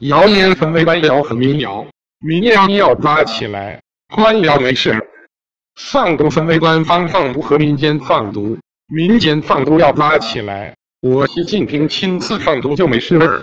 谣言分为官谣和民谣，民谣要抓起来，官谣没事。放毒分为官方放毒和民间放毒，民间放毒要抓起来。我习近平亲自放毒就没事儿。